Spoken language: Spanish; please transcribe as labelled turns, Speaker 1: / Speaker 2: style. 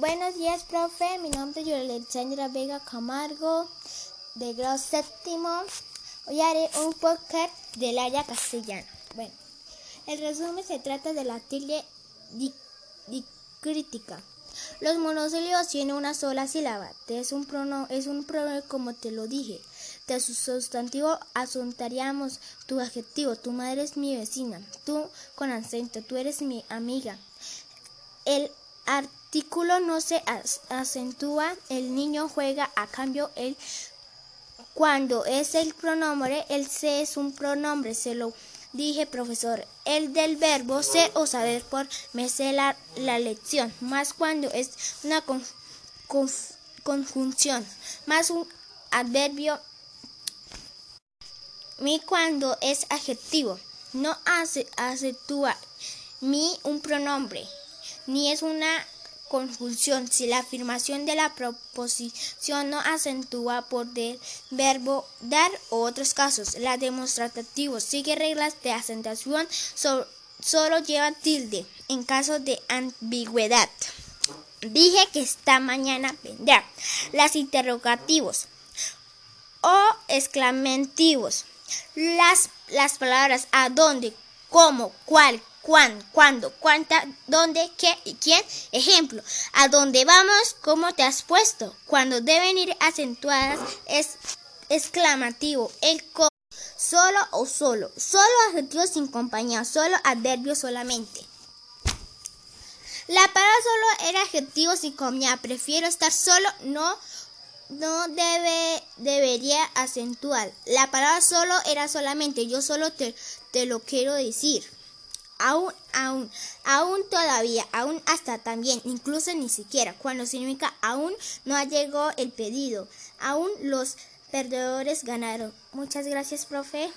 Speaker 1: Buenos días, profe. Mi nombre es Alexandra Vega Camargo, de grado séptimo. Hoy haré un podcast del área castellana. Bueno, el resumen se trata de la tilde dicrítica. Los monosílabos tienen una sola sílaba. es un pronombre, es un como te lo dije. De su sustantivo asuntaríamos tu adjetivo. Tu madre es mi vecina. Tú con acento. Tú eres mi amiga. El artículo no se acentúa, el niño juega, a cambio el cuando es el pronombre, el se es un pronombre, se lo dije profesor. El del verbo ser o saber por me sé la, lección, más cuando es una conjunción, más un adverbio, mi cuando es adjetivo, no hace, acentúa mi un pronombre ni es una conjunción si la afirmación de la proposición no acentúa por del verbo dar o otros casos. La demostrativo sigue reglas de acentuación, solo lleva tilde en caso de ambigüedad. Dije que esta mañana vendrá. Las interrogativos o exclamativos. Las, las palabras a dónde, cómo, cuál, cuán, cuándo, cuánta, dónde, qué y quién. Ejemplo, a dónde vamos, cómo te has puesto. Cuando deben ir acentuadas es exclamativo, el co solo o solo, solo adjetivo sin compañía, solo adverbio solamente. La palabra solo era adjetivo sin compañía, prefiero estar solo, no no debe, debería acentuar. La palabra solo era solamente, yo solo te, te lo quiero decir aún, aún, aún todavía, aún hasta también, incluso ni siquiera, cuando significa aún no llegado el pedido, aún los perdedores ganaron. Muchas gracias, profe.